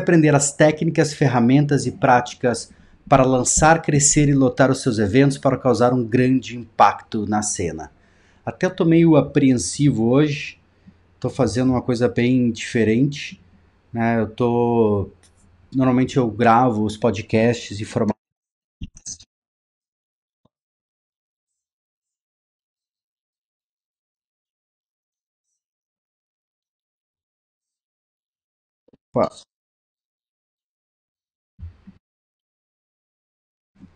aprender as técnicas, ferramentas e práticas para lançar, crescer e lotar os seus eventos para causar um grande impacto na cena. Até eu tô meio apreensivo hoje, estou fazendo uma coisa bem diferente, né? Eu tô normalmente eu gravo os podcasts e formato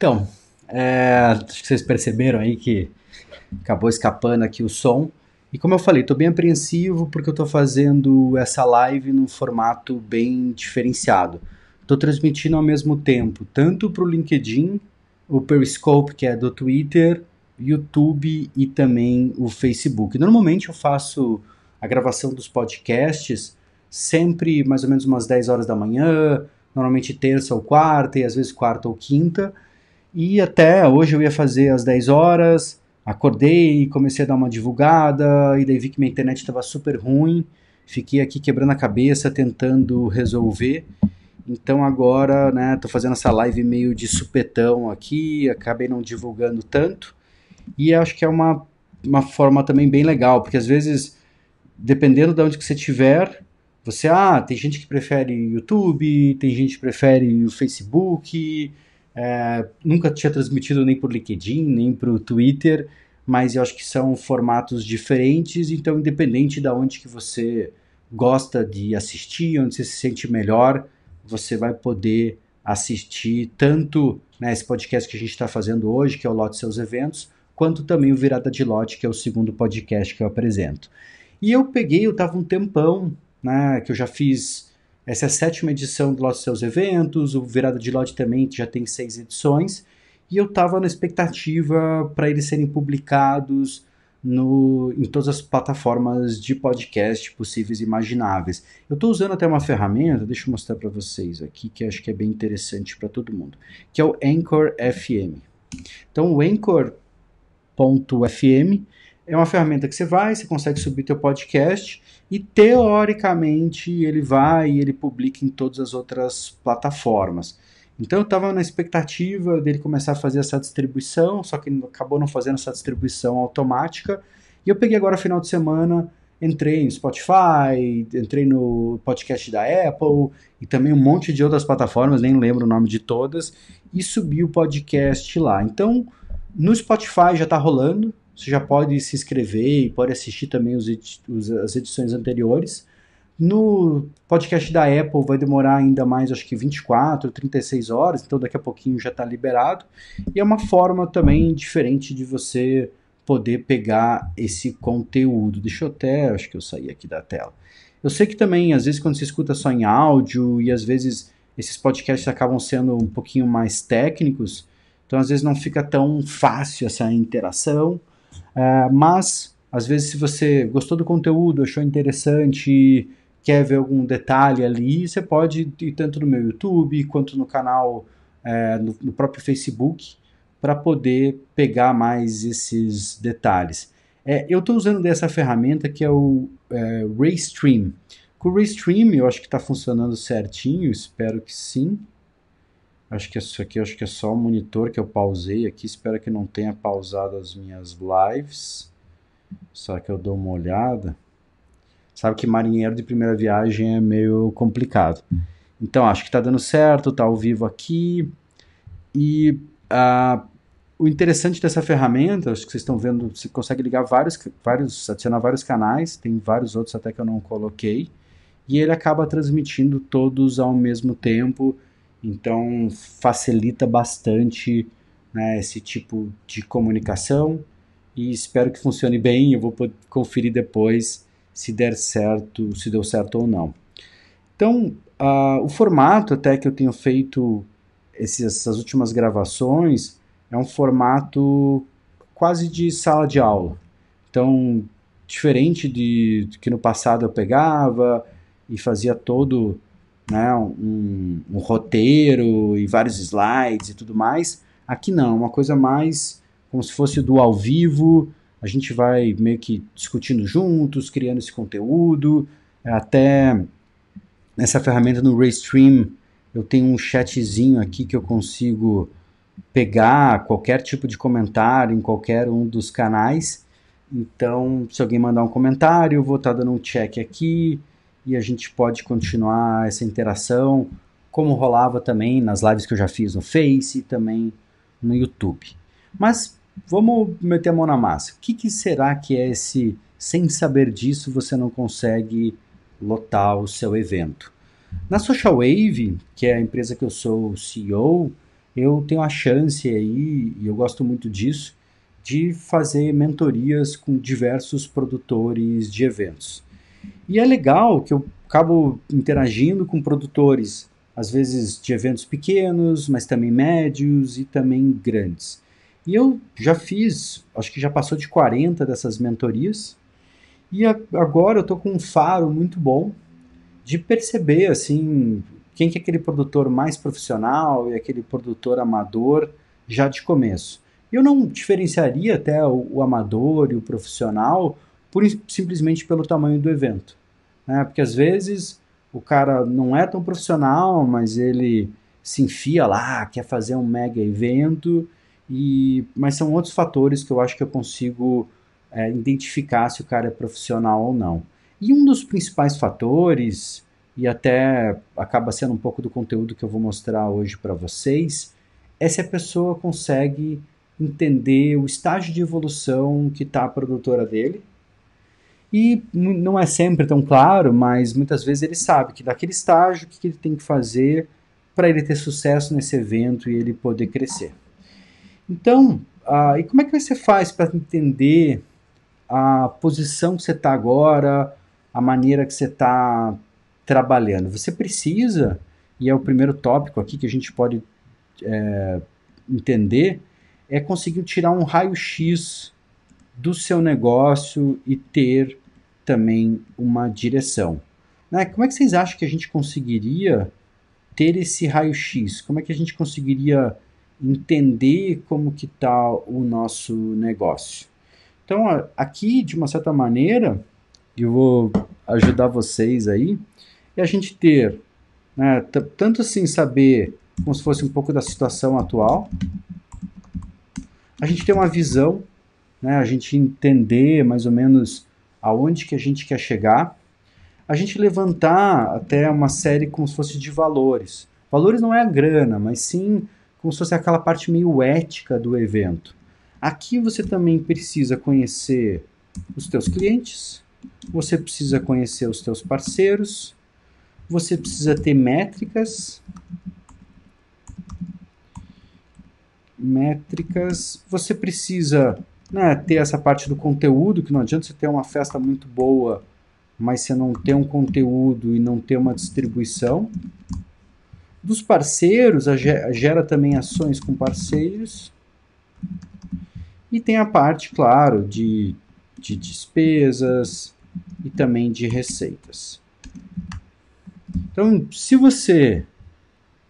Então, é, acho que vocês perceberam aí que acabou escapando aqui o som. E como eu falei, estou bem apreensivo porque eu estou fazendo essa live num formato bem diferenciado. Estou transmitindo ao mesmo tempo, tanto para o LinkedIn, o Periscope, que é do Twitter, YouTube e também o Facebook. Normalmente eu faço a gravação dos podcasts sempre mais ou menos umas 10 horas da manhã, normalmente terça ou quarta, e às vezes quarta ou quinta. E até hoje eu ia fazer às 10 horas, acordei, comecei a dar uma divulgada, e daí vi que minha internet estava super ruim, fiquei aqui quebrando a cabeça tentando resolver. Então agora, né, tô fazendo essa live meio de supetão aqui, acabei não divulgando tanto. E acho que é uma, uma forma também bem legal, porque às vezes, dependendo de onde que você estiver, você, ah, tem gente que prefere YouTube, tem gente que prefere o Facebook, é, nunca tinha transmitido nem por LinkedIn, nem para o Twitter, mas eu acho que são formatos diferentes, então independente de onde que você gosta de assistir, onde você se sente melhor, você vai poder assistir tanto né, esse podcast que a gente está fazendo hoje, que é o Lote Seus Eventos, quanto também o Virada de Lote, que é o segundo podcast que eu apresento. E eu peguei, eu estava um tempão, né, que eu já fiz essa é a sétima edição do Lote Seus Eventos, o Virada de Lote também já tem seis edições, e eu estava na expectativa para eles serem publicados no, em todas as plataformas de podcast possíveis e imagináveis. Eu estou usando até uma ferramenta, deixa eu mostrar para vocês aqui, que acho que é bem interessante para todo mundo, que é o Anchor FM. Então, o Anchor.fm é uma ferramenta que você vai, você consegue subir teu podcast e teoricamente ele vai e ele publica em todas as outras plataformas. Então eu estava na expectativa dele começar a fazer essa distribuição, só que acabou não fazendo essa distribuição automática. E eu peguei agora final de semana, entrei no Spotify, entrei no podcast da Apple e também um monte de outras plataformas, nem lembro o nome de todas, e subi o podcast lá. Então no Spotify já está rolando, você já pode se inscrever e pode assistir também os, os, as edições anteriores. No podcast da Apple vai demorar ainda mais, acho que 24, 36 horas, então daqui a pouquinho já está liberado. E é uma forma também diferente de você poder pegar esse conteúdo. Deixa eu até, acho que eu saí aqui da tela. Eu sei que também, às vezes, quando você escuta só em áudio e às vezes esses podcasts acabam sendo um pouquinho mais técnicos, então às vezes não fica tão fácil essa interação. É, mas, às vezes, se você gostou do conteúdo, achou interessante, quer ver algum detalhe ali, você pode ir tanto no meu YouTube quanto no canal, é, no, no próprio Facebook, para poder pegar mais esses detalhes. É, eu estou usando dessa ferramenta que é o é, Raystream. Com o Raystream eu acho que está funcionando certinho, espero que sim. Acho que isso aqui acho que é só o monitor que eu pausei aqui. Espero que não tenha pausado as minhas lives. Só que eu dou uma olhada. Sabe que marinheiro de primeira viagem é meio complicado. Então acho que está dando certo, está ao vivo aqui. E uh, o interessante dessa ferramenta, acho que vocês estão vendo, você consegue ligar vários, vários, adicionar vários canais, tem vários outros até que eu não coloquei, e ele acaba transmitindo todos ao mesmo tempo então facilita bastante né, esse tipo de comunicação e espero que funcione bem. Eu vou conferir depois se der certo, se deu certo ou não. Então, uh, o formato até que eu tenho feito esses, essas últimas gravações é um formato quase de sala de aula. Então, diferente de, que no passado eu pegava e fazia todo né, um, um, roteiro e vários slides e tudo mais. Aqui não, uma coisa mais como se fosse do ao vivo. A gente vai meio que discutindo juntos, criando esse conteúdo, até nessa ferramenta no Restream, eu tenho um chatzinho aqui que eu consigo pegar qualquer tipo de comentário em qualquer um dos canais. Então, se alguém mandar um comentário, eu vou estar dando um check aqui e a gente pode continuar essa interação, como rolava também nas lives que eu já fiz no Face e também no YouTube. Mas vamos meter a mão na massa. O que, que será que é esse sem saber disso você não consegue lotar o seu evento? Na Social Wave, que é a empresa que eu sou CEO, eu tenho a chance aí, e eu gosto muito disso, de fazer mentorias com diversos produtores de eventos. E é legal que eu acabo interagindo com produtores, às vezes de eventos pequenos, mas também médios e também grandes. E eu já fiz, acho que já passou de 40 dessas mentorias, e agora eu estou com um faro muito bom de perceber assim quem que é aquele produtor mais profissional e aquele produtor amador já de começo. Eu não diferenciaria até o, o amador e o profissional por, simplesmente pelo tamanho do evento. Né? Porque às vezes o cara não é tão profissional, mas ele se enfia lá, quer fazer um mega evento, e mas são outros fatores que eu acho que eu consigo é, identificar se o cara é profissional ou não. E um dos principais fatores, e até acaba sendo um pouco do conteúdo que eu vou mostrar hoje para vocês, é se a pessoa consegue entender o estágio de evolução que está a produtora dele. E não é sempre tão claro, mas muitas vezes ele sabe que daquele estágio, o que ele tem que fazer para ele ter sucesso nesse evento e ele poder crescer. Então, uh, e como é que você faz para entender a posição que você está agora, a maneira que você está trabalhando. Você precisa, e é o primeiro tópico aqui que a gente pode é, entender, é conseguir tirar um raio-x do seu negócio e ter também uma direção. Né? Como é que vocês acham que a gente conseguiria ter esse raio-x? Como é que a gente conseguiria entender como que está o nosso negócio? Então, aqui, de uma certa maneira, eu vou ajudar vocês aí, é a gente ter, né, tanto assim, saber como se fosse um pouco da situação atual, a gente ter uma visão, né, a gente entender mais ou menos aonde que a gente quer chegar, a gente levantar até uma série como se fosse de valores. Valores não é a grana, mas sim como se fosse aquela parte meio ética do evento. Aqui você também precisa conhecer os teus clientes, você precisa conhecer os teus parceiros, você precisa ter métricas, métricas, você precisa né, ter essa parte do conteúdo, que não adianta você ter uma festa muito boa, mas você não ter um conteúdo e não ter uma distribuição. Dos parceiros, gera também ações com parceiros. E tem a parte, claro, de, de despesas, e também de receitas. Então, se você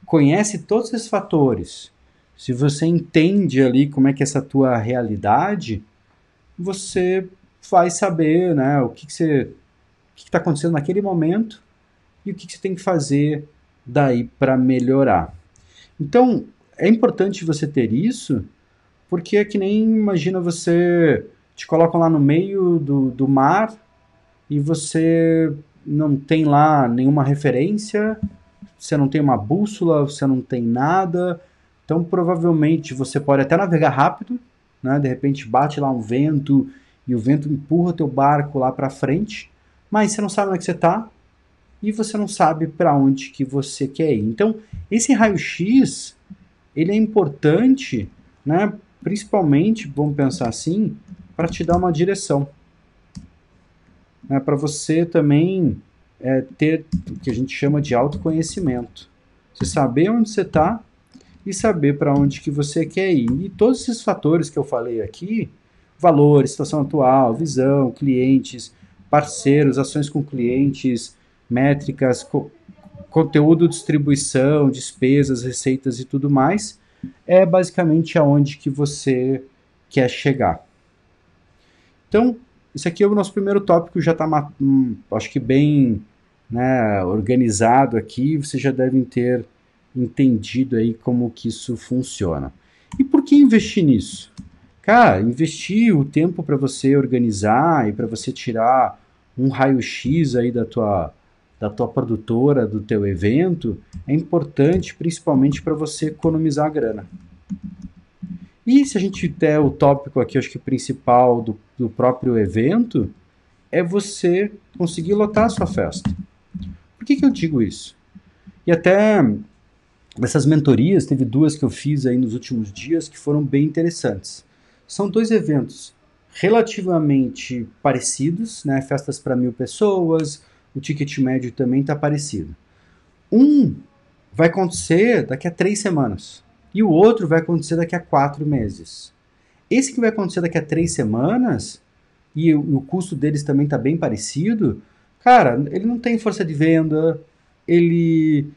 conhece todos esses fatores, se você entende ali como é que é essa tua realidade, você vai saber né, o que, que você que está acontecendo naquele momento e o que, que você tem que fazer daí para melhorar. Então, é importante você ter isso, porque é que nem imagina você te colocam lá no meio do, do mar e você não tem lá nenhuma referência, você não tem uma bússola, você não tem nada. Então, provavelmente, você pode até navegar rápido, né? de repente bate lá um vento e o vento empurra teu barco lá para frente, mas você não sabe onde é que você está e você não sabe para onde que você quer ir. Então, esse raio-x, ele é importante, né? principalmente, vamos pensar assim, para te dar uma direção né, para você também é, ter o que a gente chama de autoconhecimento. Você saber onde você está e saber para onde que você quer ir. E todos esses fatores que eu falei aqui, valores, situação atual, visão, clientes, parceiros, ações com clientes, métricas, co conteúdo, distribuição, despesas, receitas e tudo mais, é basicamente aonde que você quer chegar. Então, esse aqui é o nosso primeiro tópico, já está, hum, acho que bem né, organizado aqui, vocês já devem ter entendido aí como que isso funciona. E por que investir nisso? Cara, investir o tempo para você organizar e para você tirar um raio-x aí da tua, da tua produtora, do teu evento, é importante principalmente para você economizar grana. E se a gente der o tópico aqui, acho que principal do, do próprio evento, é você conseguir lotar a sua festa. Por que, que eu digo isso? E até essas mentorias, teve duas que eu fiz aí nos últimos dias que foram bem interessantes. São dois eventos relativamente parecidos, né? Festas para mil pessoas, o ticket médio também está parecido. Um vai acontecer daqui a três semanas e o outro vai acontecer daqui a quatro meses. Esse que vai acontecer daqui a três semanas e o, o custo deles também está bem parecido, cara, ele não tem força de venda, ele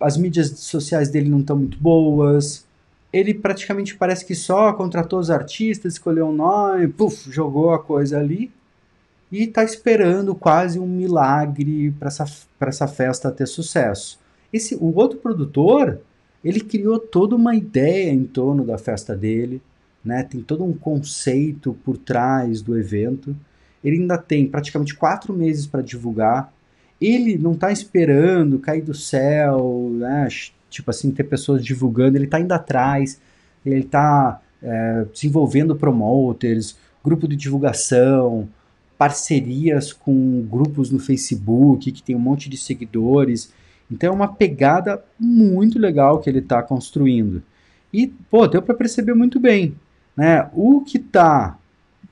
as mídias sociais dele não estão muito boas, ele praticamente parece que só contratou os artistas, escolheu um nome, puf, jogou a coisa ali e está esperando quase um milagre para essa, essa festa ter sucesso. Esse, o outro produtor, ele criou toda uma ideia em torno da festa dele, né? tem todo um conceito por trás do evento. Ele ainda tem praticamente quatro meses para divulgar. Ele não está esperando cair do céu, né? tipo assim, ter pessoas divulgando, ele está indo atrás, ele está é, desenvolvendo promoters, grupo de divulgação, parcerias com grupos no Facebook que tem um monte de seguidores. Então é uma pegada muito legal que ele está construindo. E, pô, deu para perceber muito bem. Né? O que tá,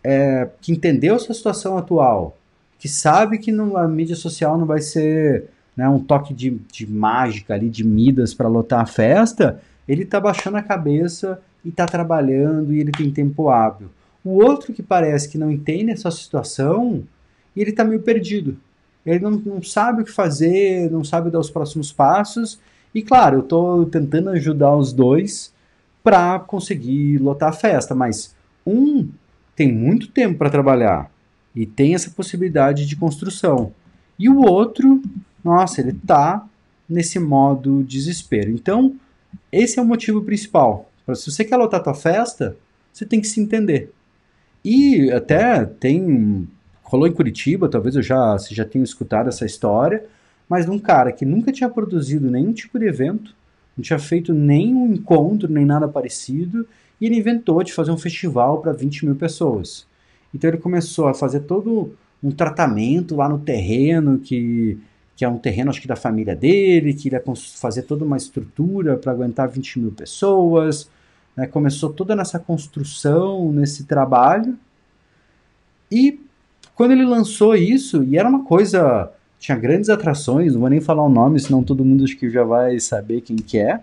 é, que entendeu essa situação atual, que sabe que não, a mídia social não vai ser né, um toque de, de mágica ali, de Midas para lotar a festa, ele está baixando a cabeça e está trabalhando e ele tem tempo hábil. O outro que parece que não entende essa situação ele está meio perdido. Ele não, não sabe o que fazer, não sabe dar os próximos passos. E claro, eu estou tentando ajudar os dois para conseguir lotar a festa, mas um tem muito tempo para trabalhar e tem essa possibilidade de construção. E o outro nossa, ele tá nesse modo desespero. Então, esse é o motivo principal. Se você quer lotar tua festa, você tem que se entender. E até tem rolou em Curitiba, talvez eu já você já tenha escutado essa história, mas de um cara que nunca tinha produzido nenhum tipo de evento, não tinha feito nenhum encontro, nem nada parecido, e ele inventou de fazer um festival para 20 mil pessoas. Então ele começou a fazer todo um tratamento lá no terreno que que é um terreno, acho que da família dele, que iria fazer toda uma estrutura para aguentar 20 mil pessoas. Né? Começou toda nessa construção, nesse trabalho. E quando ele lançou isso, e era uma coisa. Tinha grandes atrações, não vou nem falar o nome, senão todo mundo acho que já vai saber quem que é.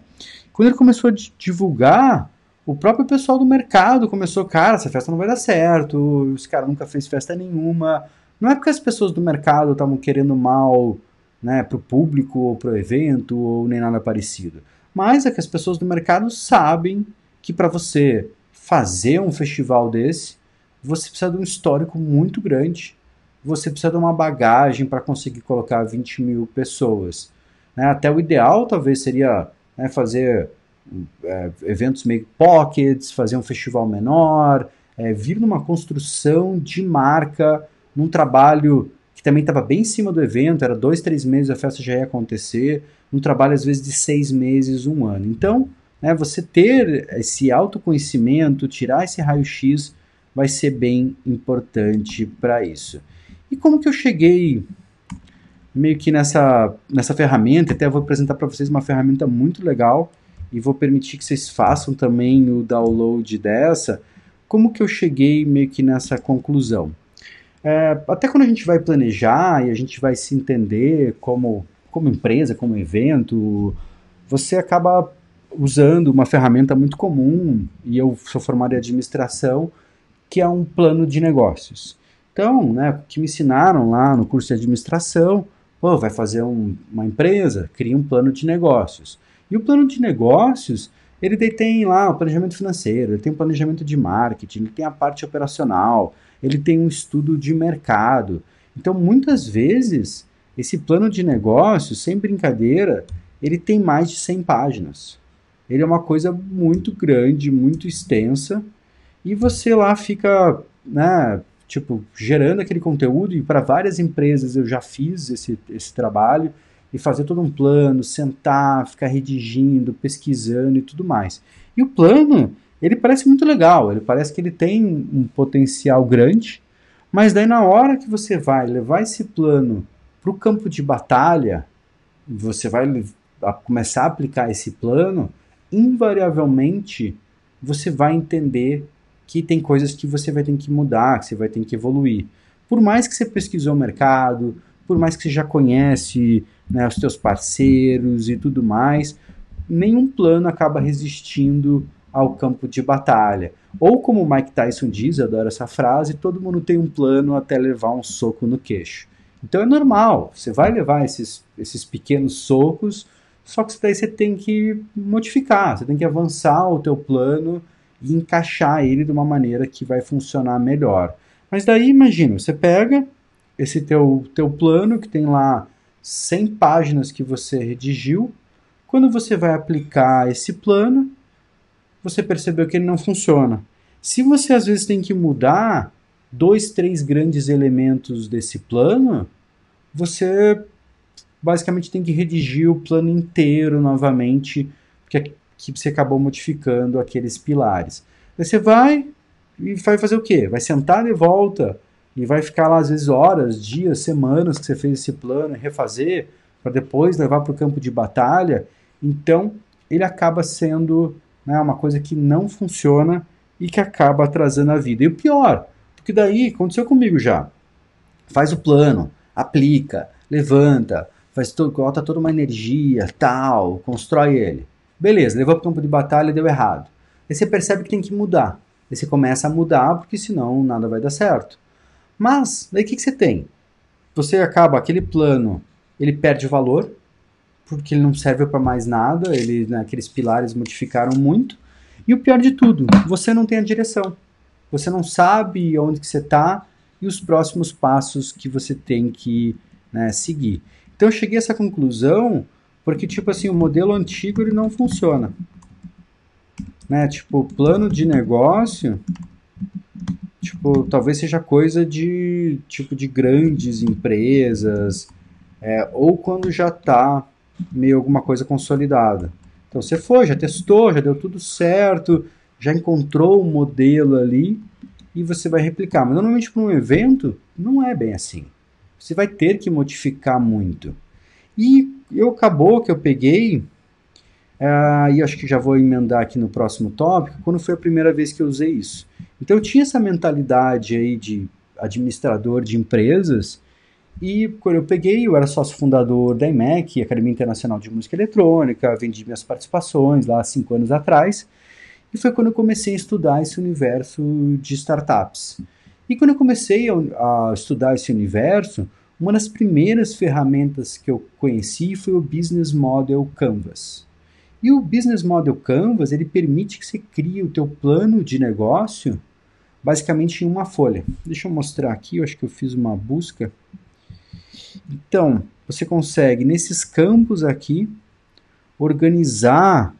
Quando ele começou a divulgar, o próprio pessoal do mercado começou, cara, essa festa não vai dar certo, esse cara nunca fez festa nenhuma. Não é porque as pessoas do mercado estavam querendo mal né, para o público ou para o evento ou nem nada parecido. Mas é que as pessoas do mercado sabem que para você fazer um festival desse, você precisa de um histórico muito grande, você precisa de uma bagagem para conseguir colocar 20 mil pessoas. Né? Até o ideal talvez seria né, fazer é, eventos meio pockets, fazer um festival menor, é, vir numa construção de marca, num trabalho que também estava bem em cima do evento, era dois, três meses a festa já ia acontecer, um trabalho às vezes de seis meses, um ano. Então, né, você ter esse autoconhecimento, tirar esse raio-x, vai ser bem importante para isso. E como que eu cheguei meio que nessa, nessa ferramenta, até vou apresentar para vocês uma ferramenta muito legal e vou permitir que vocês façam também o download dessa. Como que eu cheguei meio que nessa conclusão? É, até quando a gente vai planejar e a gente vai se entender como, como empresa, como evento, você acaba usando uma ferramenta muito comum, e eu sou formado em administração, que é um plano de negócios. Então, né, o que me ensinaram lá no curso de administração, pô, vai fazer um, uma empresa, cria um plano de negócios. E o plano de negócios, ele tem lá o planejamento financeiro, ele tem o planejamento de marketing, ele tem a parte operacional, ele tem um estudo de mercado. Então, muitas vezes, esse plano de negócio, sem brincadeira, ele tem mais de 100 páginas. Ele é uma coisa muito grande, muito extensa, e você lá fica, né, tipo, gerando aquele conteúdo, e para várias empresas eu já fiz esse, esse trabalho, e fazer todo um plano, sentar, ficar redigindo, pesquisando e tudo mais. E o plano, ele parece muito legal, ele parece que ele tem um potencial grande, mas daí na hora que você vai levar esse plano para o campo de batalha, você vai começar a aplicar esse plano, invariavelmente você vai entender que tem coisas que você vai ter que mudar, que você vai ter que evoluir. Por mais que você pesquisou o mercado, por mais que você já conhece né, os teus parceiros e tudo mais, nenhum plano acaba resistindo ao campo de batalha. Ou como o Mike Tyson diz, eu adoro essa frase, todo mundo tem um plano até levar um soco no queixo. Então é normal, você vai levar esses, esses pequenos socos, só que daí você tem que modificar, você tem que avançar o teu plano e encaixar ele de uma maneira que vai funcionar melhor. Mas daí imagina, você pega esse teu, teu plano que tem lá 100 páginas que você redigiu, quando você vai aplicar esse plano, você percebeu que ele não funciona. Se você às vezes tem que mudar dois, três grandes elementos desse plano, você basicamente tem que redigir o plano inteiro novamente, porque que você acabou modificando aqueles pilares. Aí você vai e vai fazer o quê? Vai sentar de volta e vai ficar lá às vezes horas, dias, semanas que você fez esse plano e refazer para depois levar para o campo de batalha. Então ele acaba sendo né, uma coisa que não funciona e que acaba atrasando a vida. E o pior, porque daí aconteceu comigo já. Faz o plano, aplica, levanta, faz todo, coloca toda uma energia, tal, constrói ele. Beleza, levou para o campo de batalha e deu errado. Aí você percebe que tem que mudar. Aí você começa a mudar, porque senão nada vai dar certo. Mas, daí o que, que você tem? Você acaba, aquele plano, ele perde valor, porque ele não serve para mais nada, ele, né, aqueles pilares modificaram muito. E o pior de tudo, você não tem a direção. Você não sabe onde que você está e os próximos passos que você tem que né, seguir. Então eu cheguei a essa conclusão porque, tipo assim, o modelo antigo ele não funciona. Né? Tipo, plano de negócio tipo, talvez seja coisa de tipo de grandes empresas, é, ou quando já está meio alguma coisa consolidada. Então você foi, já testou, já deu tudo certo, já encontrou o um modelo ali e você vai replicar. Mas normalmente para um evento não é bem assim. Você vai ter que modificar muito. E eu acabou que eu peguei Uh, e acho que já vou emendar aqui no próximo tópico, quando foi a primeira vez que eu usei isso. Então eu tinha essa mentalidade aí de administrador de empresas, e quando eu peguei, eu era sócio fundador da IMEC, Academia Internacional de Música Eletrônica, vendi minhas participações lá cinco anos atrás, e foi quando eu comecei a estudar esse universo de startups. E quando eu comecei a, a estudar esse universo, uma das primeiras ferramentas que eu conheci foi o Business Model Canvas. E o Business Model Canvas, ele permite que você crie o teu plano de negócio basicamente em uma folha. Deixa eu mostrar aqui, eu acho que eu fiz uma busca. Então, você consegue nesses campos aqui organizar,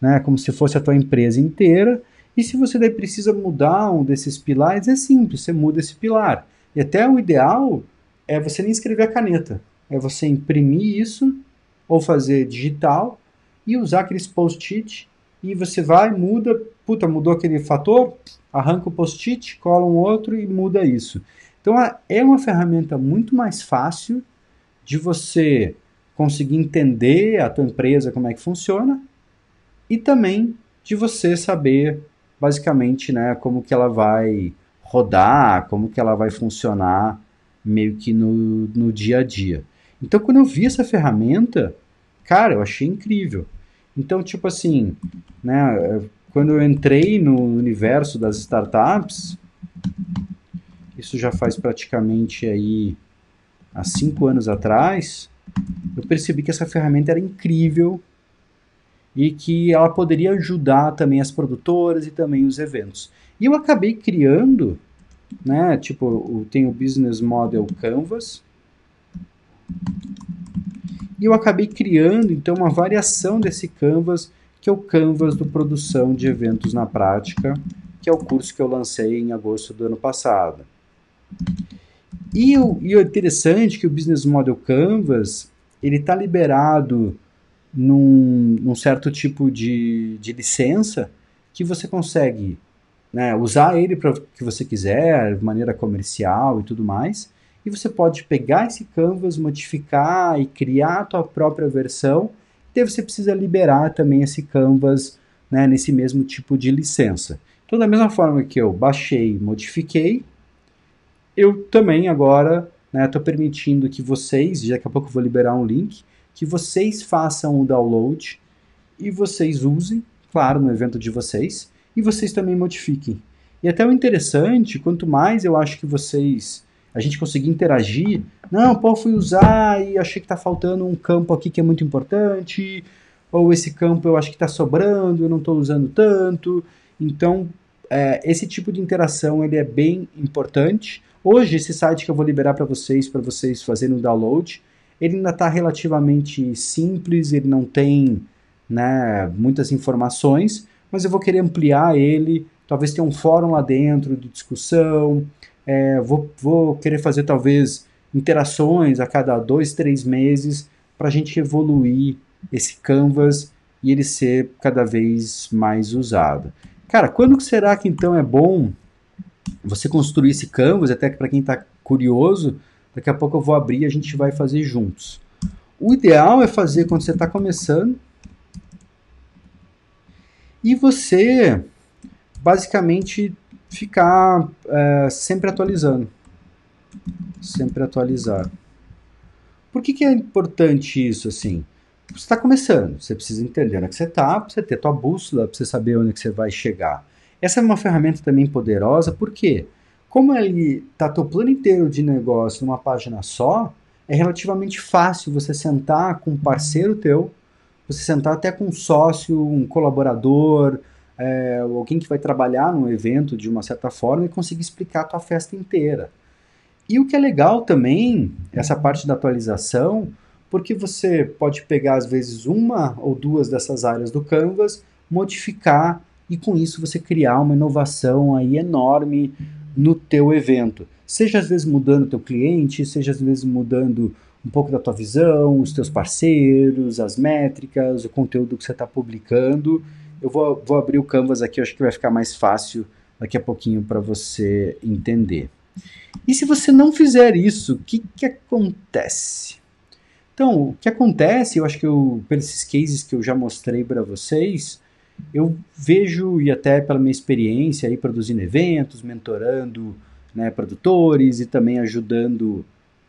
né, como se fosse a tua empresa inteira. E se você daí precisa mudar um desses pilares, é simples, você muda esse pilar. E até o ideal é você nem escrever a caneta, é você imprimir isso ou fazer digital e usar aqueles post-it e você vai, muda, puta, mudou aquele fator, arranca o post-it, cola um outro e muda isso. Então é uma ferramenta muito mais fácil de você conseguir entender a tua empresa como é que funciona e também de você saber basicamente, né, como que ela vai rodar, como que ela vai funcionar meio que no, no dia a dia. Então quando eu vi essa ferramenta, cara, eu achei incrível. Então, tipo assim, né, quando eu entrei no universo das startups, isso já faz praticamente aí há cinco anos atrás, eu percebi que essa ferramenta era incrível e que ela poderia ajudar também as produtoras e também os eventos. E eu acabei criando, né, tipo, tem o Business Model Canvas, E eu acabei criando então uma variação desse canvas, que é o canvas do produção de eventos na prática, que é o curso que eu lancei em agosto do ano passado. E o, e o interessante é que o Business Model Canvas ele está liberado num, num, certo tipo de, de licença que você consegue né, usar ele para o que você quiser, de maneira comercial e tudo mais. E você pode pegar esse canvas, modificar e criar a tua própria versão. E você precisa liberar também esse canvas né, nesse mesmo tipo de licença. Então, da mesma forma que eu baixei, modifiquei, eu também agora estou né, permitindo que vocês, daqui a pouco eu vou liberar um link, que vocês façam o download e vocês usem, claro, no evento de vocês, e vocês também modifiquem. E até o interessante, quanto mais eu acho que vocês, a gente conseguir interagir, não, pô, fui usar e achei que está faltando um campo aqui que é muito importante, ou esse campo eu acho que está sobrando, eu não estou usando tanto. Então, é, esse tipo de interação ele é bem importante. Hoje, esse site que eu vou liberar para vocês, para vocês fazerem o download, ele ainda está relativamente simples, ele não tem né, muitas informações, mas eu vou querer ampliar ele, talvez tenha um fórum lá dentro de discussão, é, vou, vou querer fazer talvez interações a cada dois, três meses para a gente evoluir esse canvas e ele ser cada vez mais usado. Cara, quando será que então é bom você construir esse canvas? Até que para quem está curioso, daqui a pouco eu vou abrir e a gente vai fazer juntos. O ideal é fazer quando você está começando, e você basicamente ficar é, sempre atualizando. Sempre atualizar. Por que, que é importante isso assim? Você está começando, você precisa entender onde é que você está, você ter tua bússola, você saber onde é que você vai chegar. Essa é uma ferramenta também poderosa, porque como ele está teu plano inteiro de negócio numa página só, é relativamente fácil você sentar com um parceiro teu você sentar até com um sócio, um colaborador, é, alguém que vai trabalhar no evento de uma certa forma e conseguir explicar a tua festa inteira. E o que é legal também, essa parte da atualização, porque você pode pegar às vezes uma ou duas dessas áreas do Canvas, modificar e com isso você criar uma inovação aí enorme no teu evento. Seja às vezes mudando o teu cliente, seja às vezes mudando um pouco da tua visão, os teus parceiros, as métricas, o conteúdo que você está publicando. Eu vou, vou abrir o Canvas aqui, acho que vai ficar mais fácil daqui a pouquinho para você entender. E se você não fizer isso, o que, que acontece? Então, o que acontece, eu acho que eu, pelos cases que eu já mostrei para vocês, eu vejo, e até pela minha experiência aí produzindo eventos, mentorando né, produtores e também ajudando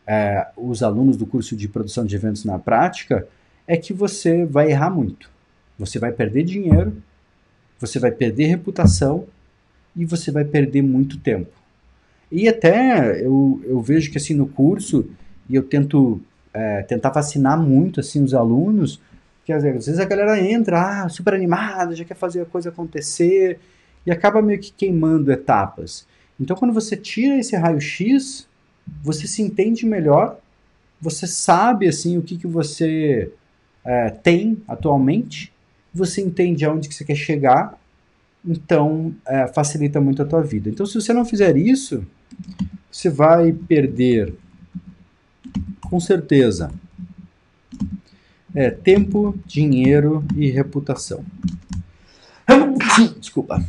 é, os alunos do curso de produção de eventos na prática, é que você vai errar muito. Você vai perder dinheiro, você vai perder reputação e você vai perder muito tempo. E até eu, eu vejo que assim no curso, e eu tento é, tentar vacinar muito assim os alunos, que às vezes a galera entra ah, super animada, já quer fazer a coisa acontecer, e acaba meio que queimando etapas. Então quando você tira esse raio-x, você se entende melhor, você sabe assim o que, que você é, tem atualmente, você entende aonde que você quer chegar, então é, facilita muito a tua vida. Então, se você não fizer isso, você vai perder, com certeza, é, tempo, dinheiro e reputação. Desculpa.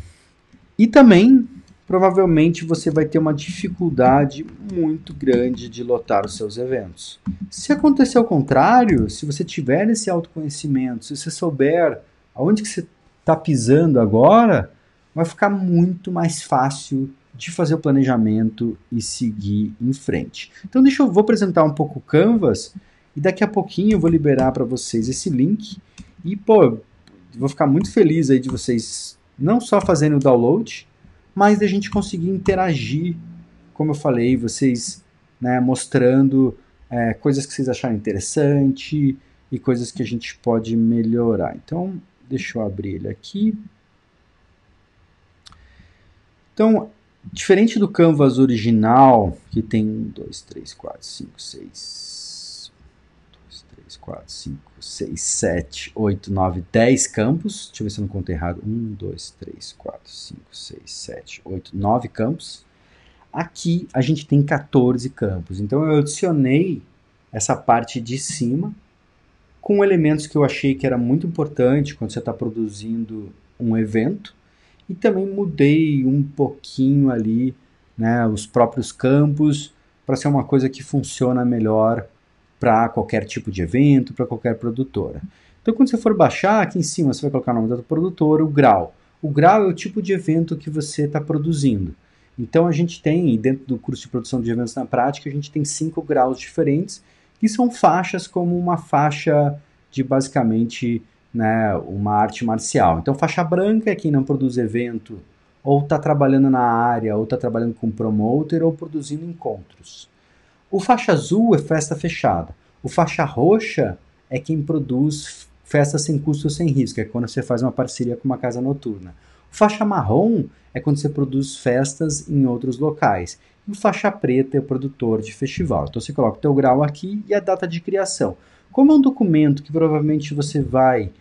E também provavelmente você vai ter uma dificuldade muito grande de lotar os seus eventos. Se acontecer o contrário, se você tiver esse autoconhecimento, se você souber aonde que você está pisando agora, vai ficar muito mais fácil de fazer o planejamento e seguir em frente. Então deixa eu vou apresentar um pouco o Canvas e daqui a pouquinho eu vou liberar para vocês esse link e pô, vou ficar muito feliz aí de vocês não só fazendo o download, mas da gente conseguir interagir, como eu falei, vocês né, mostrando é, coisas que vocês acharam interessante e coisas que a gente pode melhorar. Então, deixa eu abrir ele aqui. Então, diferente do Canvas original, que tem 1, 2, 3, 4, 5, 6, 3, 4, 5, 6, 7, 8, 9, 10 campos. Deixa eu ver se eu não contei errado. 1, 2, 3, 4, 5, 6, 7, 8, 9 campos. Aqui a gente tem 14 campos. Então eu adicionei essa parte de cima com elementos que eu achei que era muito importante quando você está produzindo um evento. E também mudei um pouquinho ali né, os próprios campos para ser uma coisa que funciona melhor para qualquer tipo de evento, para qualquer produtora. Então, quando você for baixar, aqui em cima você vai colocar o nome da produtora, o grau. O grau é o tipo de evento que você está produzindo. Então, a gente tem, dentro do curso de produção de eventos na prática, a gente tem cinco graus diferentes, que são faixas como uma faixa de basicamente né, uma arte marcial. Então, faixa branca é quem não produz evento, ou está trabalhando na área, ou está trabalhando com promoter, ou produzindo encontros. O faixa azul é festa fechada. O faixa roxa é quem produz festa sem custo sem risco, é quando você faz uma parceria com uma casa noturna. O faixa marrom é quando você produz festas em outros locais. O faixa preta é o produtor de festival. Então você coloca o teu grau aqui e a data de criação. Como é um documento que provavelmente você vai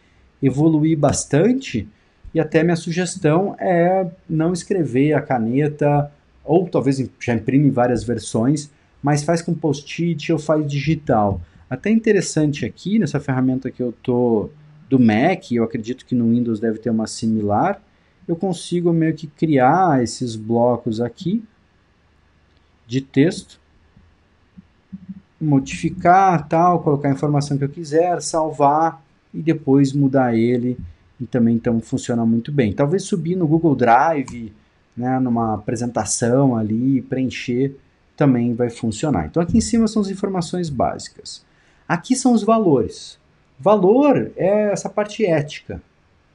evoluir bastante, e até minha sugestão é não escrever a caneta, ou talvez já imprime várias versões, mas faz com post-it ou faz digital. Até interessante aqui, nessa ferramenta que eu tô do Mac, eu acredito que no Windows deve ter uma similar, eu consigo meio que criar esses blocos aqui de texto, modificar, tal, colocar a informação que eu quiser, salvar e depois mudar ele e também então funciona muito bem. Talvez subir no Google Drive, né, numa apresentação ali, preencher também vai funcionar. Então aqui em cima são as informações básicas. Aqui são os valores. Valor é essa parte ética.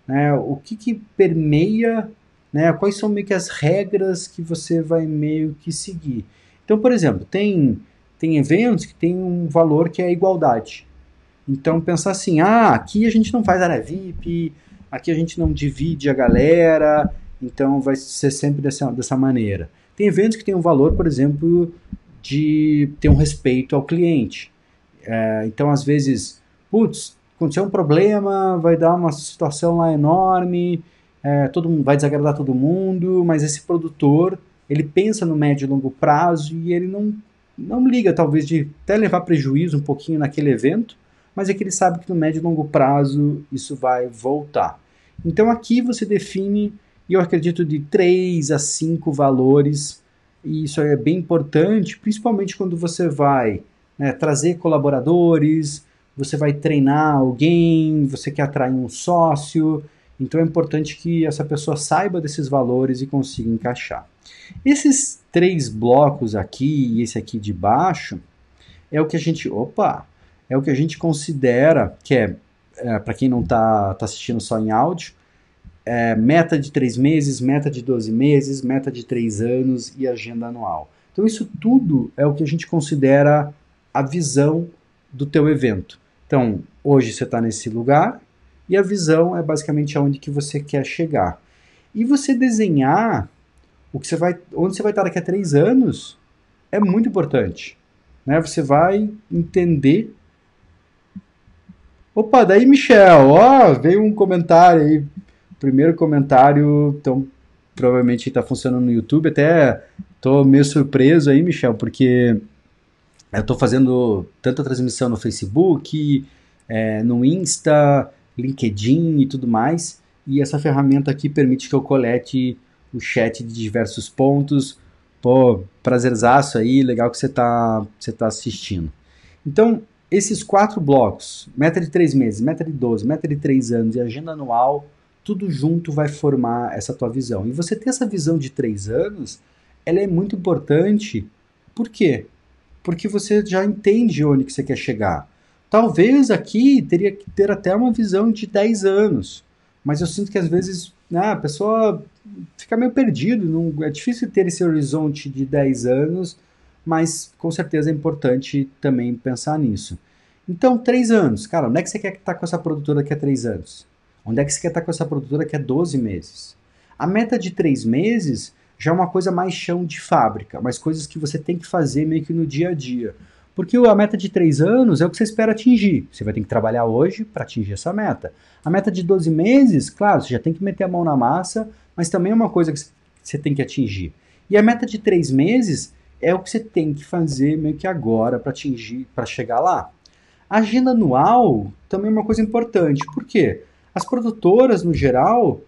Né? O que, que permeia, né? quais são meio que as regras que você vai meio que seguir. Então, por exemplo, tem, tem eventos que tem um valor que é a igualdade. Então, pensar assim, ah, aqui a gente não faz área VIP, aqui a gente não divide a galera, então vai ser sempre dessa, dessa maneira. Tem eventos que têm um valor, por exemplo, de ter um respeito ao cliente. É, então, às vezes, putz, aconteceu um problema, vai dar uma situação lá enorme, é, todo mundo, vai desagradar todo mundo, mas esse produtor, ele pensa no médio e longo prazo e ele não, não liga, talvez, de até levar prejuízo um pouquinho naquele evento, mas é que ele sabe que no médio e longo prazo isso vai voltar. Então, aqui você define eu acredito de 3 a 5 valores, e isso é bem importante, principalmente quando você vai né, trazer colaboradores, você vai treinar alguém, você quer atrair um sócio, então é importante que essa pessoa saiba desses valores e consiga encaixar. Esses três blocos aqui e esse aqui de baixo é o que a gente, opa, é o que a gente considera que é, é para quem não está tá assistindo só em áudio, é, meta de três meses, meta de 12 meses, meta de três anos e agenda anual. Então, isso tudo é o que a gente considera a visão do teu evento. Então, hoje você está nesse lugar e a visão é basicamente aonde que você quer chegar. E você desenhar o que você vai, onde você vai estar daqui a três anos é muito importante. Né? Você vai entender. Opa, daí Michel, ó, veio um comentário aí primeiro comentário, então provavelmente está funcionando no YouTube. Até tô meio surpreso aí, Michel, porque eu estou fazendo tanta transmissão no Facebook, é, no Insta, LinkedIn e tudo mais. E essa ferramenta aqui permite que eu colete o chat de diversos pontos. Pô, prazerzaço aí, legal que você está você tá assistindo. Então, esses quatro blocos, meta de três meses, meta de 12, meta de três anos e agenda anual, tudo junto vai formar essa tua visão. E você ter essa visão de três anos, ela é muito importante. Por quê? Porque você já entende onde que você quer chegar. Talvez aqui teria que ter até uma visão de 10 anos. Mas eu sinto que às vezes né, a pessoa fica meio perdido. Não, é difícil ter esse horizonte de 10 anos, mas com certeza é importante também pensar nisso. Então, três anos. Cara, onde é que você quer estar com essa produtora daqui a três anos? Onde é que você quer estar com essa produtora que é 12 meses? A meta de 3 meses já é uma coisa mais chão de fábrica, mas coisas que você tem que fazer meio que no dia a dia. Porque a meta de 3 anos é o que você espera atingir. Você vai ter que trabalhar hoje para atingir essa meta. A meta de 12 meses, claro, você já tem que meter a mão na massa, mas também é uma coisa que você tem que atingir. E a meta de 3 meses é o que você tem que fazer meio que agora para atingir, para chegar lá. A agenda anual também é uma coisa importante. Por quê? As produtoras, no geral.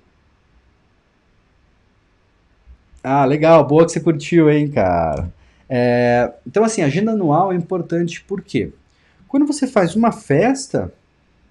Ah, legal, boa que você curtiu, hein, cara. É, então, assim, agenda anual é importante porque quando você faz uma festa,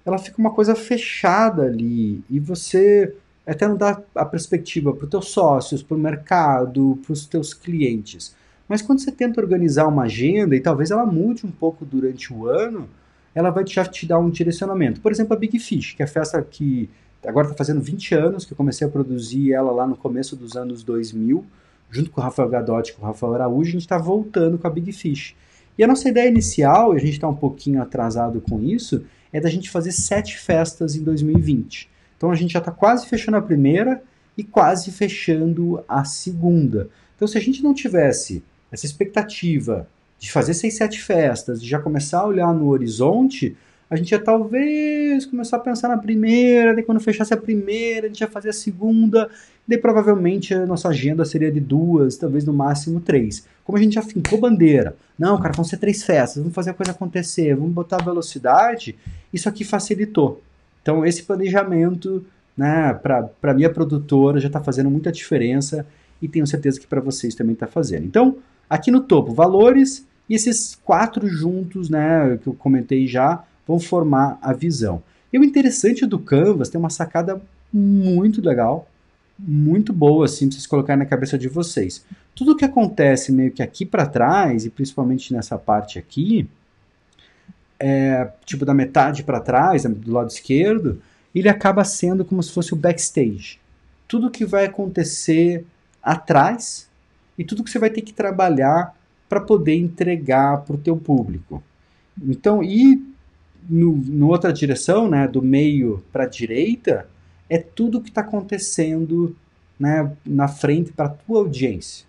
ela fica uma coisa fechada ali e você até não dá a perspectiva para os teus sócios, para o mercado, para os teus clientes. Mas quando você tenta organizar uma agenda, e talvez ela mude um pouco durante o ano, ela vai já te dar um direcionamento. Por exemplo, a Big Fish, que é a festa que agora está fazendo 20 anos, que eu comecei a produzir ela lá no começo dos anos 2000, junto com o Rafael Gadotti com o Rafael Araújo, a gente está voltando com a Big Fish. E a nossa ideia inicial, e a gente está um pouquinho atrasado com isso, é da gente fazer sete festas em 2020. Então a gente já está quase fechando a primeira e quase fechando a segunda. Então se a gente não tivesse essa expectativa de fazer seis, sete festas, de já começar a olhar no horizonte, a gente ia talvez começar a pensar na primeira, daí quando fechasse a primeira, a gente ia fazer a segunda, daí provavelmente a nossa agenda seria de duas, talvez no máximo três. Como a gente já fincou bandeira, não, cara, vão ser três festas, vamos fazer a coisa acontecer, vamos botar velocidade, isso aqui facilitou. Então esse planejamento, né, para minha produtora já está fazendo muita diferença e tenho certeza que para vocês também está fazendo. Então, aqui no topo, valores e esses quatro juntos, né, que eu comentei já, vão formar a visão. E o interessante do Canvas tem uma sacada muito legal, muito boa, assim, para vocês colocarem na cabeça de vocês. Tudo que acontece meio que aqui para trás, e principalmente nessa parte aqui, é, tipo da metade para trás, do lado esquerdo, ele acaba sendo como se fosse o backstage. Tudo que vai acontecer atrás e tudo que você vai ter que trabalhar para poder entregar para o teu público. Então, e no, no outra direção, né, do meio para a direita, é tudo que está acontecendo né, na frente para a tua audiência.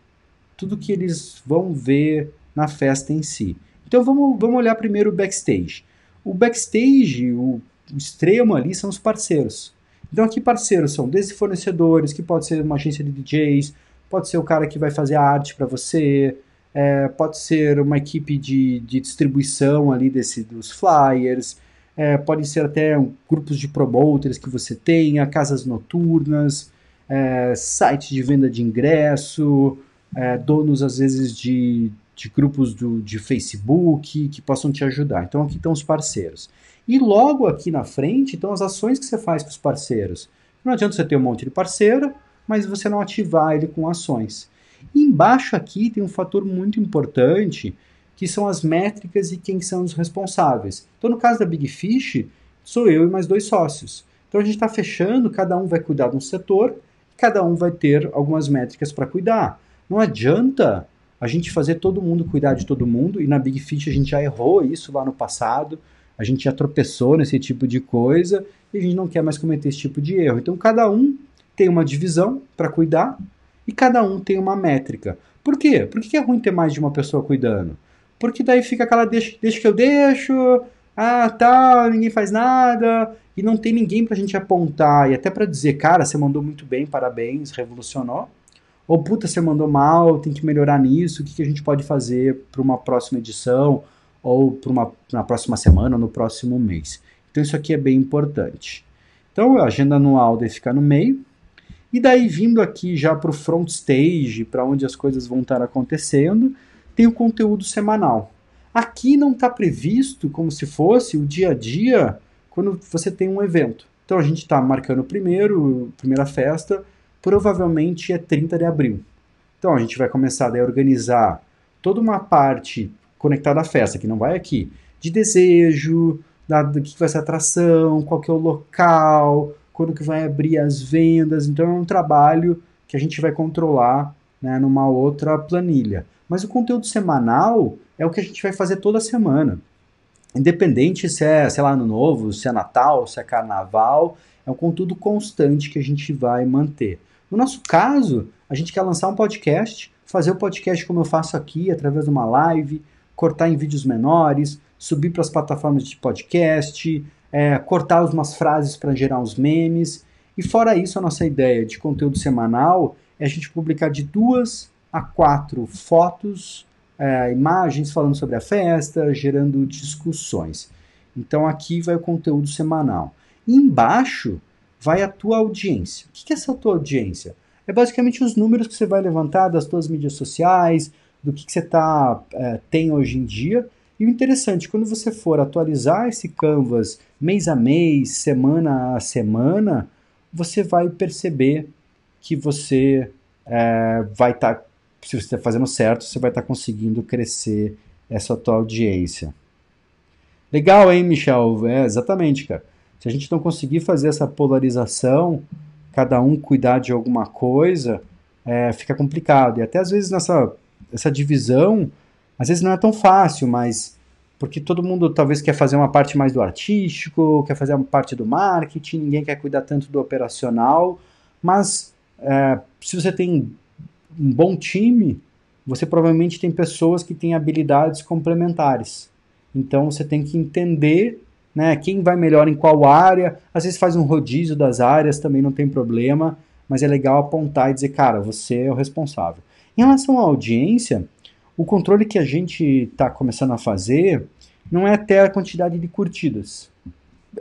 Tudo que eles vão ver na festa em si. Então vamos, vamos olhar primeiro o backstage. O backstage, o, o extremo ali são os parceiros. Então aqui parceiros são desde fornecedores, que pode ser uma agência de DJs, pode ser o cara que vai fazer a arte para você, é, pode ser uma equipe de, de distribuição ali desse, dos flyers, é, pode ser até grupos de promoters que você tenha, casas noturnas, é, sites de venda de ingresso, é, donos às vezes de, de grupos do, de Facebook que possam te ajudar. Então aqui estão os parceiros. E logo aqui na frente estão as ações que você faz com os parceiros. Não adianta você ter um monte de parceiro, mas você não ativar ele com ações. E embaixo aqui tem um fator muito importante, que são as métricas e quem são os responsáveis. Então, no caso da Big Fish, sou eu e mais dois sócios. Então, a gente está fechando, cada um vai cuidar de um setor, cada um vai ter algumas métricas para cuidar. Não adianta a gente fazer todo mundo cuidar de todo mundo, e na Big Fish a gente já errou isso lá no passado, a gente já tropeçou nesse tipo de coisa, e a gente não quer mais cometer esse tipo de erro. Então, cada um tem uma divisão para cuidar, e cada um tem uma métrica. Por quê? Por que é ruim ter mais de uma pessoa cuidando? Porque daí fica aquela deixa, deixa que eu deixo, ah, tá, ninguém faz nada, e não tem ninguém pra gente apontar e até para dizer, cara, você mandou muito bem, parabéns, revolucionou. Ou puta, você mandou mal, tem que melhorar nisso, o que, que a gente pode fazer para uma próxima edição, ou para uma na próxima semana, ou no próximo mês. Então isso aqui é bem importante. Então a agenda anual deve ficar no meio, e daí, vindo aqui já para o front stage, para onde as coisas vão estar acontecendo, tem o conteúdo semanal. Aqui não está previsto como se fosse o dia a dia quando você tem um evento. Então a gente está marcando o primeiro, primeira festa, provavelmente é 30 de abril. Então a gente vai começar a organizar toda uma parte conectada à festa, que não vai aqui, de desejo, da, do que vai ser a atração, qual que é o local, quando que vai abrir as vendas. Então é um trabalho que a gente vai controlar né, numa outra planilha. Mas o conteúdo semanal é o que a gente vai fazer toda semana. Independente se é, sei lá, ano novo, se é Natal, se é Carnaval, é um conteúdo constante que a gente vai manter. No nosso caso, a gente quer lançar um podcast, fazer o podcast como eu faço aqui, através de uma live, cortar em vídeos menores, subir para as plataformas de podcast, é, cortar umas frases para gerar uns memes. E fora isso, a nossa ideia de conteúdo semanal é a gente publicar de duas a quatro fotos, é, imagens falando sobre a festa, gerando discussões. Então aqui vai o conteúdo semanal. E embaixo vai a tua audiência. O que é essa tua audiência? É basicamente os números que você vai levantar das tuas mídias sociais, do que, que você tá, é, tem hoje em dia. E o interessante, quando você for atualizar esse Canvas mês a mês, semana a semana, você vai perceber que você é, vai estar, tá, se você está fazendo certo, você vai estar tá conseguindo crescer essa tua audiência. Legal, hein, Michel? É, exatamente, cara. Se a gente não conseguir fazer essa polarização, cada um cuidar de alguma coisa, é, fica complicado. E até às vezes nessa essa divisão, às vezes não é tão fácil, mas porque todo mundo talvez quer fazer uma parte mais do artístico, quer fazer uma parte do marketing, ninguém quer cuidar tanto do operacional, mas é, se você tem um bom time, você provavelmente tem pessoas que têm habilidades complementares. Então você tem que entender né, quem vai melhor em qual área. Às vezes faz um rodízio das áreas, também não tem problema, mas é legal apontar e dizer, cara, você é o responsável. Em relação à audiência, o controle que a gente está começando a fazer não é até a quantidade de curtidas.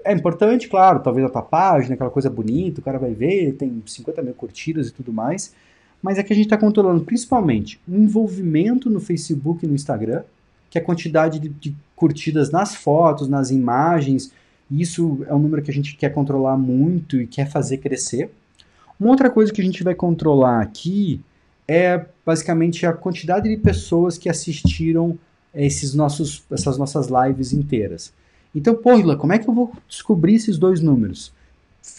É importante, claro, talvez a tua página, aquela coisa bonita, o cara vai ver, tem 50 mil curtidas e tudo mais, mas é que a gente está controlando principalmente o envolvimento no Facebook e no Instagram, que é a quantidade de, de curtidas nas fotos, nas imagens, isso é um número que a gente quer controlar muito e quer fazer crescer. Uma outra coisa que a gente vai controlar aqui é basicamente a quantidade de pessoas que assistiram esses nossos, essas nossas lives inteiras. Então, porra, como é que eu vou descobrir esses dois números?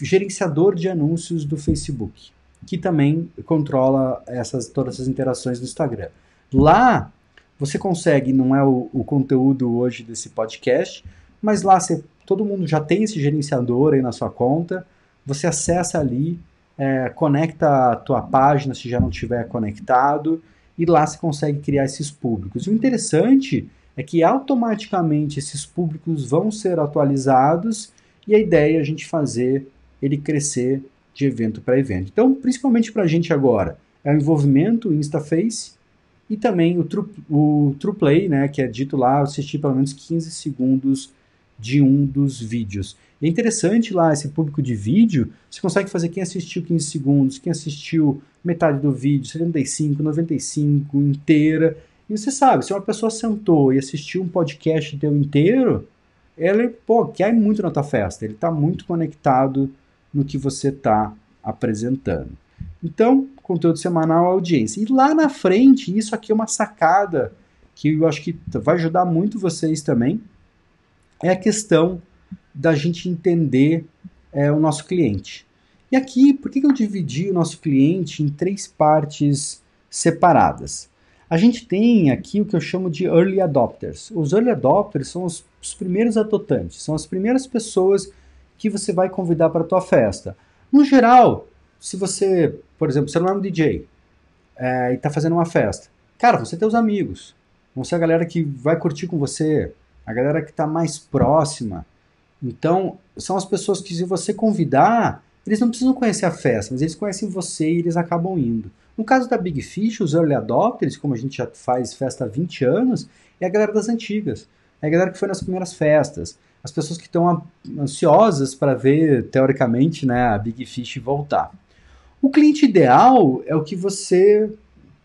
Gerenciador de anúncios do Facebook, que também controla essas, todas essas interações no Instagram. Lá você consegue, não é o, o conteúdo hoje desse podcast, mas lá você, todo mundo já tem esse gerenciador aí na sua conta, você acessa ali é, conecta a tua página se já não tiver conectado e lá você consegue criar esses públicos. E o interessante é que automaticamente esses públicos vão ser atualizados e a ideia é a gente fazer ele crescer de evento para evento. Então, principalmente para a gente agora, é o envolvimento Instaface e também o True, o True Play, né, que é dito lá, assistir pelo menos 15 segundos de um dos vídeos. E é interessante lá esse público de vídeo, você consegue fazer quem assistiu 15 segundos, quem assistiu metade do vídeo, 75, 95, inteira. E você sabe, se uma pessoa sentou e assistiu um podcast teu inteiro, ele, pô, quer muito na tua festa, ele está muito conectado no que você está apresentando. Então, conteúdo semanal, audiência. E lá na frente, isso aqui é uma sacada que eu acho que vai ajudar muito vocês também, é a questão da gente entender é, o nosso cliente. E aqui, por que eu dividi o nosso cliente em três partes separadas? A gente tem aqui o que eu chamo de early adopters. Os early adopters são os, os primeiros adotantes, são as primeiras pessoas que você vai convidar para a tua festa. No geral, se você, por exemplo, você não é um DJ é, e está fazendo uma festa, cara, você tem os amigos, vão ser a galera que vai curtir com você, a galera que está mais próxima. Então, são as pessoas que, se você convidar, eles não precisam conhecer a festa, mas eles conhecem você e eles acabam indo. No caso da Big Fish, os early adopters, como a gente já faz festa há 20 anos, é a galera das antigas. É a galera que foi nas primeiras festas. As pessoas que estão ansiosas para ver, teoricamente, né, a Big Fish voltar. O cliente ideal é o que você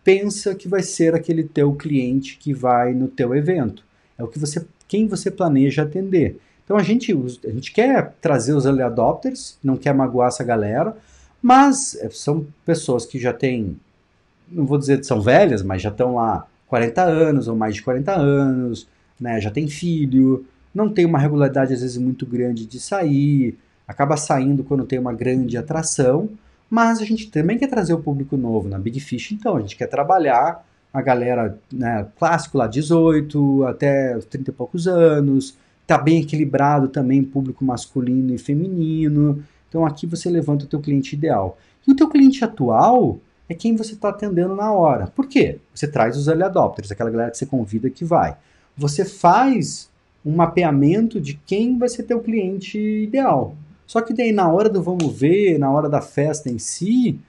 pensa que vai ser aquele teu cliente que vai no teu evento. É o que você, quem você planeja atender. Então a gente, a gente quer trazer os early adopters, não quer magoar essa galera, mas é, são pessoas que já têm, não vou dizer que são velhas, mas já estão lá 40 anos ou mais de 40 anos, né, já tem filho, não tem uma regularidade às vezes muito grande de sair, acaba saindo quando tem uma grande atração, mas a gente também quer trazer o público novo na Big Fish, então a gente quer trabalhar a galera né, clássico lá, 18 até 30 e poucos anos, Está bem equilibrado também público masculino e feminino. Então aqui você levanta o teu cliente ideal. E o teu cliente atual é quem você está atendendo na hora. Por quê? Você traz os early adopters, aquela galera que você convida que vai. você faz um mapeamento de quem vai ser teu cliente ideal. Só que daí na hora do vamos ver, na hora da festa em si,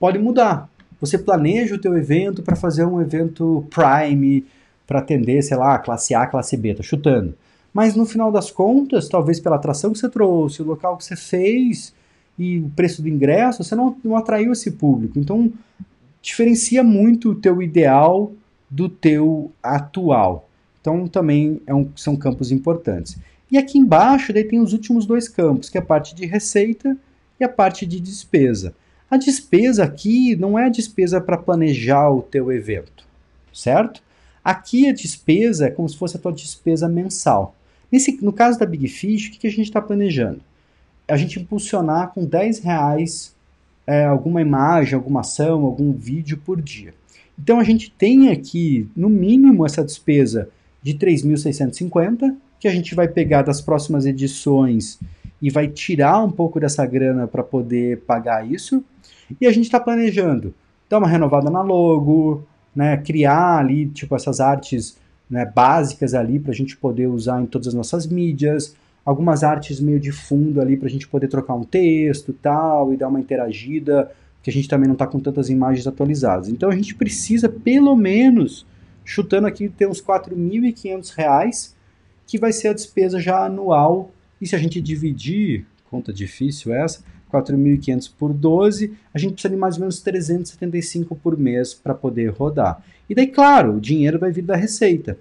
pode mudar. Você planeja o teu evento para fazer um evento prime, para atender, sei lá, classe A, classe B, tô chutando. Mas no final das contas, talvez pela atração que você trouxe, o local que você fez e o preço do ingresso, você não, não atraiu esse público. Então, diferencia muito o teu ideal do teu atual. Então, também é um, são campos importantes. E aqui embaixo, daí tem os últimos dois campos, que é a parte de receita e a parte de despesa. A despesa aqui não é a despesa para planejar o teu evento, certo? Aqui a despesa é como se fosse a tua despesa mensal. Nesse, no caso da Big Fish, o que, que a gente está planejando? A gente impulsionar com 10 reais é, alguma imagem, alguma ação, algum vídeo por dia. Então a gente tem aqui, no mínimo, essa despesa de 3.650, que a gente vai pegar das próximas edições e vai tirar um pouco dessa grana para poder pagar isso. E a gente está planejando dar uma renovada na logo, né, criar ali tipo essas artes né, básicas ali para a gente poder usar em todas as nossas mídias, algumas artes meio de fundo ali para a gente poder trocar um texto tal e dar uma interagida, que a gente também não está com tantas imagens atualizadas. Então a gente precisa pelo menos chutando aqui ter uns R$ 4.500 que vai ser a despesa já anual. E se a gente dividir, conta difícil essa, 4.500 por 12, a gente precisa de mais ou menos 375 por mês para poder rodar. E daí, claro, o dinheiro vai vir da receita.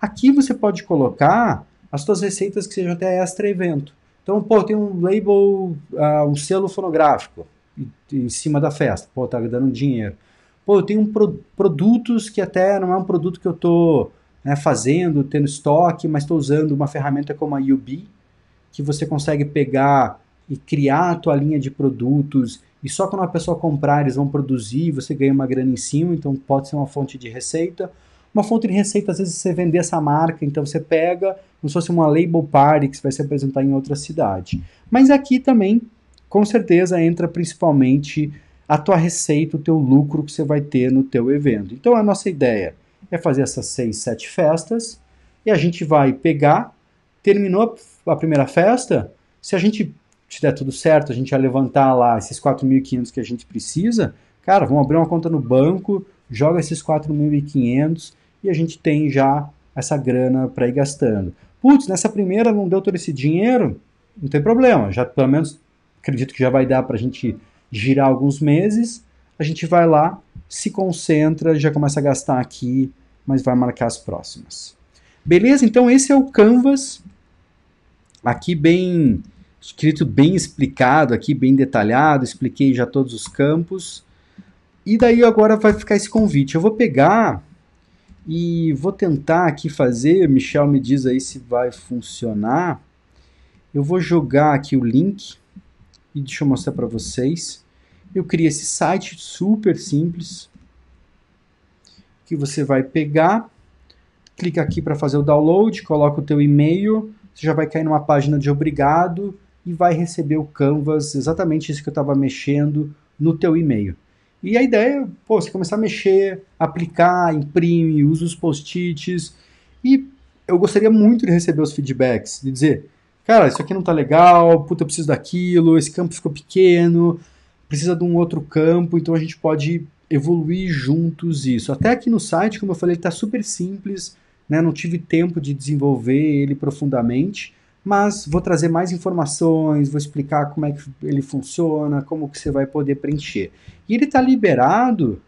Aqui você pode colocar as suas receitas que sejam até extra evento. Então, pô, tem um label, uh, um selo fonográfico em cima da festa. Pô, tá dando dinheiro. Pô, eu tenho pro, produtos que até não é um produto que eu estou né, fazendo, tendo estoque, mas estou usando uma ferramenta como a UB, que você consegue pegar e criar a tua linha de produtos e só quando a pessoa comprar eles vão produzir, você ganha uma grana em cima, então pode ser uma fonte de receita. Uma fonte de receita, às vezes, você vender essa marca, então você pega como se fosse uma label party que você vai se apresentar em outra cidade. Mas aqui também, com certeza, entra principalmente a tua receita, o teu lucro que você vai ter no teu evento. Então a nossa ideia é fazer essas seis, sete festas e a gente vai pegar, terminou a primeira festa, se a gente se der tudo certo, a gente vai levantar lá esses 4.500 que a gente precisa, cara, vamos abrir uma conta no banco, joga esses 4.500 e a gente tem já essa grana para ir gastando. Putz, nessa primeira não deu todo esse dinheiro, não tem problema, já pelo menos acredito que já vai dar para a gente girar alguns meses, a gente vai lá, se concentra, já começa a gastar aqui, mas vai marcar as próximas. Beleza? Então esse é o Canvas, aqui bem escrito, bem explicado, aqui bem detalhado, expliquei já todos os campos. E daí agora vai ficar esse convite. Eu vou pegar e vou tentar aqui fazer, Michel me diz aí se vai funcionar. Eu vou jogar aqui o link e deixa eu mostrar para vocês eu criei esse site super simples que você vai pegar, clica aqui para fazer o download, coloca o teu e-mail, você já vai cair numa página de obrigado e vai receber o Canvas, exatamente isso que eu estava mexendo no teu e-mail. E a ideia é, pô, você começar a mexer, aplicar, imprime, usa os post-its e eu gostaria muito de receber os feedbacks, de dizer, cara, isso aqui não tá legal, puta, eu preciso daquilo, esse campo ficou pequeno, precisa de um outro campo, então a gente pode evoluir juntos isso. Até aqui no site, como eu falei, está super simples, né? não tive tempo de desenvolver ele profundamente, mas vou trazer mais informações, vou explicar como é que ele funciona, como que você vai poder preencher. E ele está liberado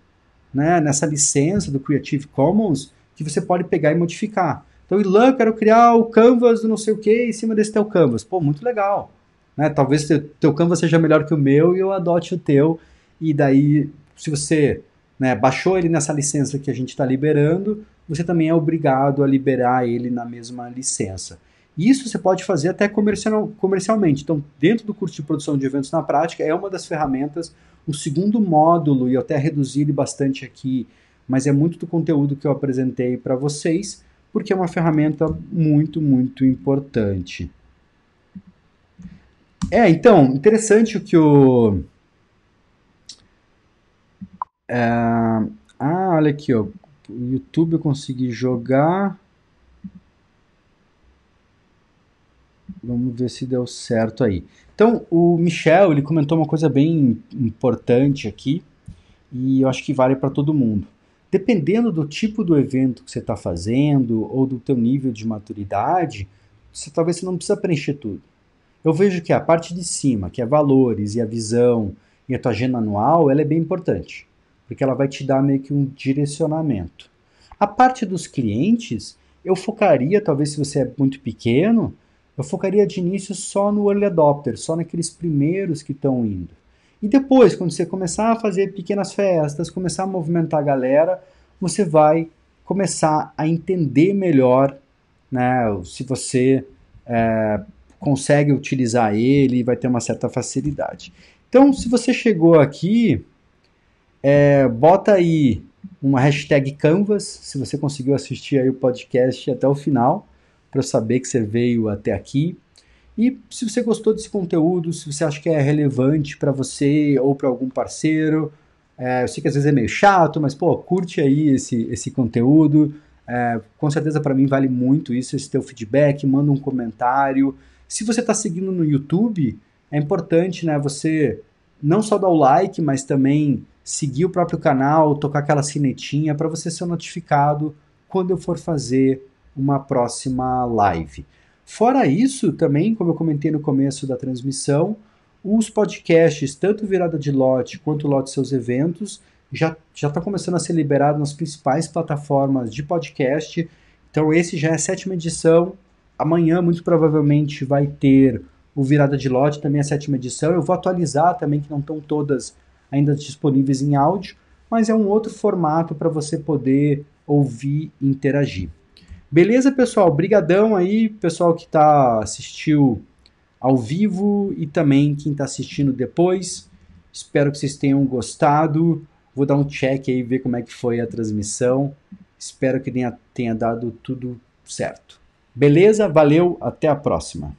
né, nessa licença do Creative Commons que você pode pegar e modificar. Então, Ilan, quero criar o canvas do não sei o que em cima desse teu canvas. Pô, muito legal. Né? Talvez teu, teu Canva seja melhor que o meu e eu adote o teu. E daí, se você né, baixou ele nessa licença que a gente está liberando, você também é obrigado a liberar ele na mesma licença. Isso você pode fazer até comercial, comercialmente. Então, dentro do curso de produção de eventos na prática, é uma das ferramentas. O segundo módulo, e eu até reduzi ele bastante aqui, mas é muito do conteúdo que eu apresentei para vocês, porque é uma ferramenta muito, muito importante. É, então, interessante o que o. É... Ah, olha aqui, ó. O YouTube eu consegui jogar. Vamos ver se deu certo aí. Então, o Michel, ele comentou uma coisa bem importante aqui, e eu acho que vale para todo mundo. Dependendo do tipo do evento que você está fazendo, ou do teu nível de maturidade, você, talvez você não precisa preencher tudo. Eu vejo que a parte de cima, que é valores e a visão e a tua agenda anual, ela é bem importante, porque ela vai te dar meio que um direcionamento. A parte dos clientes, eu focaria, talvez se você é muito pequeno, eu focaria de início só no early adopter, só naqueles primeiros que estão indo. E depois, quando você começar a fazer pequenas festas, começar a movimentar a galera, você vai começar a entender melhor né, se você é, consegue utilizar ele e vai ter uma certa facilidade. Então, se você chegou aqui, é, bota aí uma hashtag Canvas, se você conseguiu assistir aí o podcast até o final para eu saber que você veio até aqui. E se você gostou desse conteúdo, se você acha que é relevante para você ou para algum parceiro, é, eu sei que às vezes é meio chato, mas pô, curte aí esse, esse conteúdo. É, com certeza para mim vale muito isso, esse teu feedback, manda um comentário. Se você está seguindo no YouTube, é importante né, você não só dar o like, mas também seguir o próprio canal, tocar aquela sinetinha para você ser notificado quando eu for fazer uma próxima live. Fora isso, também, como eu comentei no começo da transmissão, os podcasts, tanto Virada de Lote quanto Lote Seus Eventos, já está começando a ser liberado nas principais plataformas de podcast. Então, esse já é a sétima edição. Amanhã, muito provavelmente, vai ter o Virada de Lote, também a sétima edição. Eu vou atualizar também, que não estão todas ainda disponíveis em áudio, mas é um outro formato para você poder ouvir e interagir. Beleza, pessoal? Brigadão aí, pessoal que tá assistiu ao vivo e também quem está assistindo depois. Espero que vocês tenham gostado. Vou dar um check aí, ver como é que foi a transmissão. Espero que tenha, tenha dado tudo certo. Beleza? Valeu, até a próxima.